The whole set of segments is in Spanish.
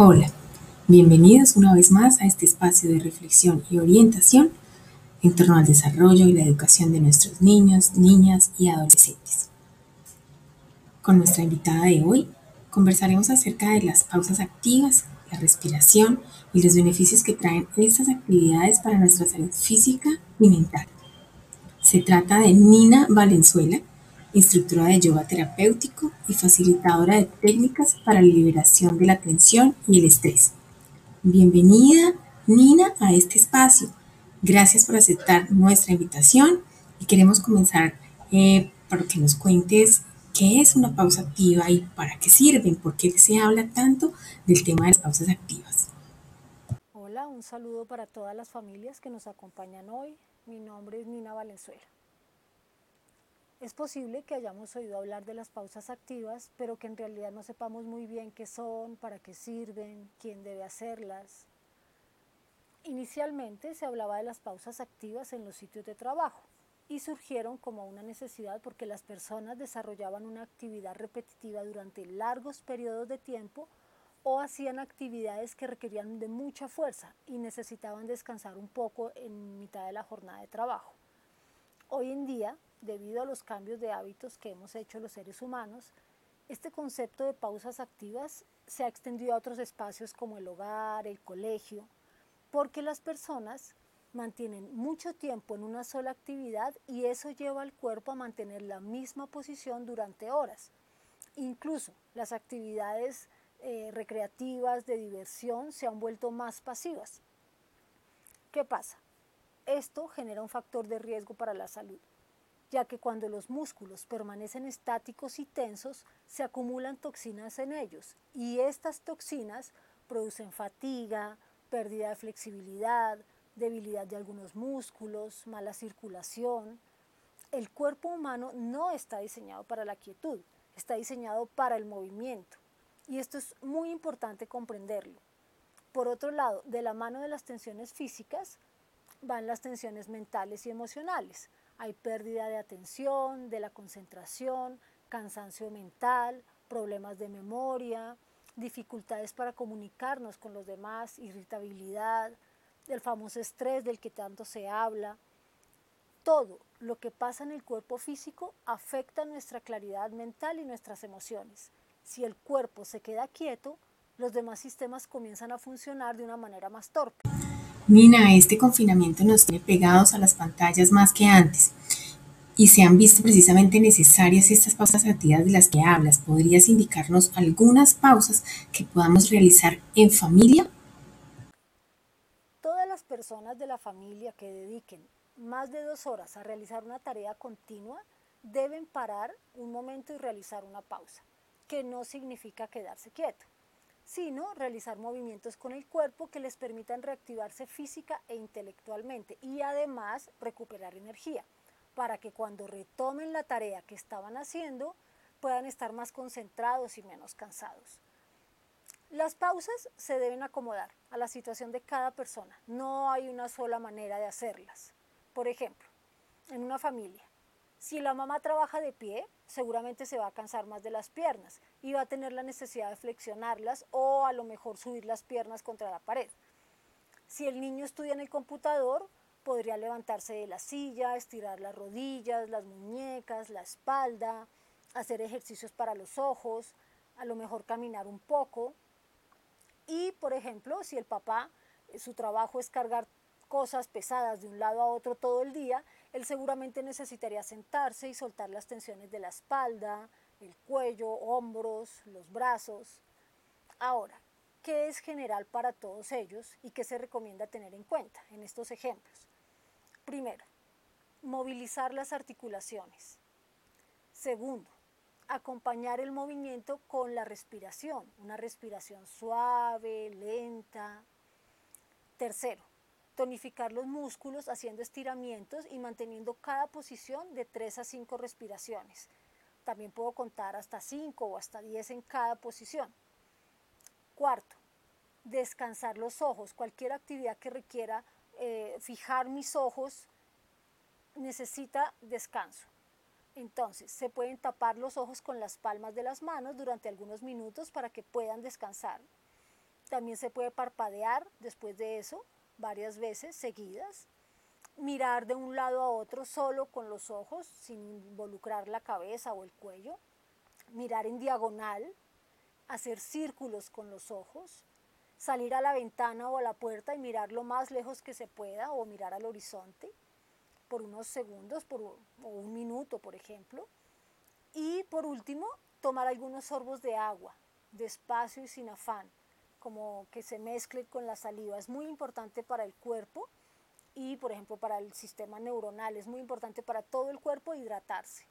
Hola, bienvenidos una vez más a este espacio de reflexión y orientación en torno al desarrollo y la educación de nuestros niños, niñas y adolescentes. Con nuestra invitada de hoy conversaremos acerca de las pausas activas, la respiración y los beneficios que traen estas actividades para nuestra salud física y mental. Se trata de Nina Valenzuela, instructora de yoga terapéutico y facilitadora de técnicas para la liberación de la tensión y el estrés. Bienvenida, Nina, a este espacio. Gracias por aceptar nuestra invitación y queremos comenzar eh, para que nos cuentes qué es una pausa activa y para qué sirven, por qué se habla tanto del tema de las pausas activas. Hola, un saludo para todas las familias que nos acompañan hoy. Mi nombre es Nina Valenzuela. Es posible que hayamos oído hablar de las pausas activas, pero que en realidad no sepamos muy bien qué son, para qué sirven, quién debe hacerlas. Inicialmente se hablaba de las pausas activas en los sitios de trabajo y surgieron como una necesidad porque las personas desarrollaban una actividad repetitiva durante largos periodos de tiempo o hacían actividades que requerían de mucha fuerza y necesitaban descansar un poco en mitad de la jornada de trabajo. Hoy en día debido a los cambios de hábitos que hemos hecho los seres humanos, este concepto de pausas activas se ha extendido a otros espacios como el hogar, el colegio, porque las personas mantienen mucho tiempo en una sola actividad y eso lleva al cuerpo a mantener la misma posición durante horas. Incluso las actividades eh, recreativas de diversión se han vuelto más pasivas. ¿Qué pasa? Esto genera un factor de riesgo para la salud ya que cuando los músculos permanecen estáticos y tensos, se acumulan toxinas en ellos y estas toxinas producen fatiga, pérdida de flexibilidad, debilidad de algunos músculos, mala circulación. El cuerpo humano no está diseñado para la quietud, está diseñado para el movimiento y esto es muy importante comprenderlo. Por otro lado, de la mano de las tensiones físicas van las tensiones mentales y emocionales hay pérdida de atención, de la concentración, cansancio mental, problemas de memoria, dificultades para comunicarnos con los demás, irritabilidad, el famoso estrés del que tanto se habla. Todo lo que pasa en el cuerpo físico afecta nuestra claridad mental y nuestras emociones. Si el cuerpo se queda quieto, los demás sistemas comienzan a funcionar de una manera más torpe. Nina, este confinamiento nos tiene pegados a las pantallas más que antes y se han visto precisamente necesarias estas pausas activas de las que hablas. ¿Podrías indicarnos algunas pausas que podamos realizar en familia? Todas las personas de la familia que dediquen más de dos horas a realizar una tarea continua deben parar un momento y realizar una pausa, que no significa quedarse quieto sino realizar movimientos con el cuerpo que les permitan reactivarse física e intelectualmente y además recuperar energía, para que cuando retomen la tarea que estaban haciendo puedan estar más concentrados y menos cansados. Las pausas se deben acomodar a la situación de cada persona, no hay una sola manera de hacerlas. Por ejemplo, en una familia, si la mamá trabaja de pie, seguramente se va a cansar más de las piernas y va a tener la necesidad de flexionarlas o a lo mejor subir las piernas contra la pared. Si el niño estudia en el computador, podría levantarse de la silla, estirar las rodillas, las muñecas, la espalda, hacer ejercicios para los ojos, a lo mejor caminar un poco. Y, por ejemplo, si el papá, eh, su trabajo es cargar cosas pesadas de un lado a otro todo el día, él seguramente necesitaría sentarse y soltar las tensiones de la espalda, el cuello, hombros, los brazos. Ahora, ¿qué es general para todos ellos y qué se recomienda tener en cuenta en estos ejemplos? Primero, movilizar las articulaciones. Segundo, acompañar el movimiento con la respiración, una respiración suave, lenta. Tercero, tonificar los músculos haciendo estiramientos y manteniendo cada posición de 3 a 5 respiraciones. También puedo contar hasta 5 o hasta 10 en cada posición. Cuarto, descansar los ojos. Cualquier actividad que requiera eh, fijar mis ojos necesita descanso. Entonces, se pueden tapar los ojos con las palmas de las manos durante algunos minutos para que puedan descansar También se puede parpadear después de eso varias veces seguidas. Mirar de un lado a otro solo con los ojos, sin involucrar la cabeza o el cuello. Mirar en diagonal, hacer círculos con los ojos. Salir a la ventana o a la puerta y mirar lo más lejos que se pueda o mirar al horizonte por unos segundos por, o un minuto, por ejemplo. Y por último, tomar algunos sorbos de agua, despacio y sin afán, como que se mezcle con la saliva. Es muy importante para el cuerpo y, por ejemplo, para el sistema neuronal. Es muy importante para todo el cuerpo hidratarse.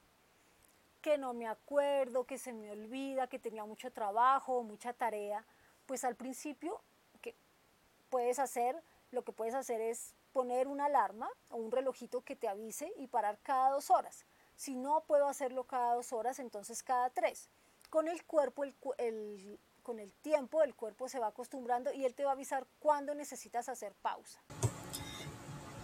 Que no me acuerdo, que se me olvida, que tenía mucho trabajo, mucha tarea. Pues al principio, que puedes hacer, lo que puedes hacer es poner una alarma o un relojito que te avise y parar cada dos horas. Si no puedo hacerlo cada dos horas, entonces cada tres. Con el cuerpo, el, con el tiempo, el cuerpo se va acostumbrando y él te va a avisar cuándo necesitas hacer pausa.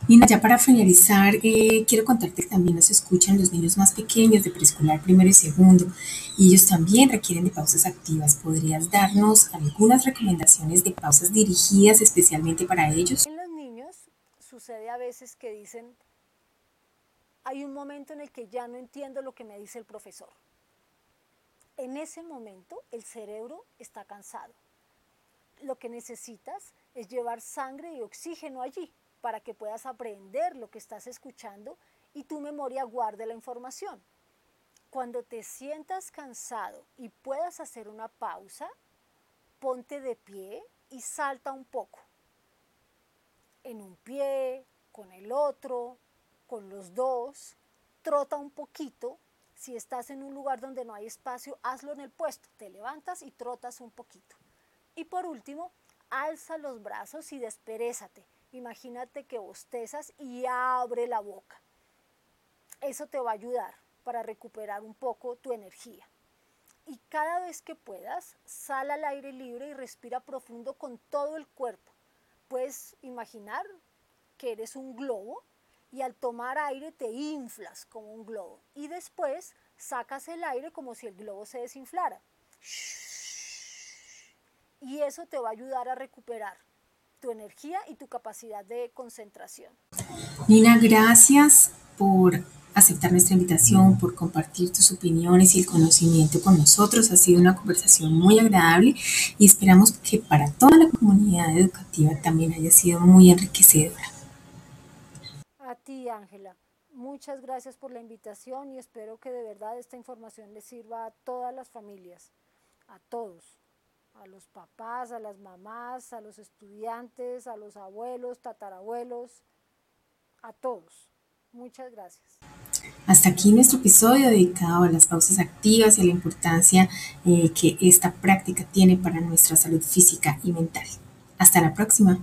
Nina, ya para finalizar, eh, quiero contarte que también nos escuchan los niños más pequeños de preescolar primero y segundo, y ellos también requieren de pausas activas. ¿Podrías darnos algunas recomendaciones de pausas dirigidas especialmente para ellos? En los niños sucede a veces que dicen, hay un momento en el que ya no entiendo lo que me dice el profesor. En ese momento el cerebro está cansado. Lo que necesitas es llevar sangre y oxígeno allí para que puedas aprender lo que estás escuchando y tu memoria guarde la información. Cuando te sientas cansado y puedas hacer una pausa, ponte de pie y salta un poco. En un pie, con el otro, con los dos, trota un poquito. Si estás en un lugar donde no hay espacio, hazlo en el puesto. Te levantas y trotas un poquito. Y por último, alza los brazos y desperezate. Imagínate que bostezas y abre la boca. Eso te va a ayudar para recuperar un poco tu energía. Y cada vez que puedas, sal al aire libre y respira profundo con todo el cuerpo. Puedes imaginar que eres un globo y al tomar aire te inflas como un globo y después sacas el aire como si el globo se desinflara. Y eso te va a ayudar a recuperar tu energía y tu capacidad de concentración. Nina, gracias por aceptar nuestra invitación, por compartir tus opiniones y el conocimiento con nosotros. Ha sido una conversación muy agradable y esperamos que para toda la comunidad educativa también haya sido muy enriquecedora ti, Ángela. Muchas gracias por la invitación y espero que de verdad esta información le sirva a todas las familias, a todos, a los papás, a las mamás, a los estudiantes, a los abuelos, tatarabuelos, a todos. Muchas gracias. Hasta aquí nuestro episodio dedicado a las pausas activas y a la importancia eh, que esta práctica tiene para nuestra salud física y mental. Hasta la próxima.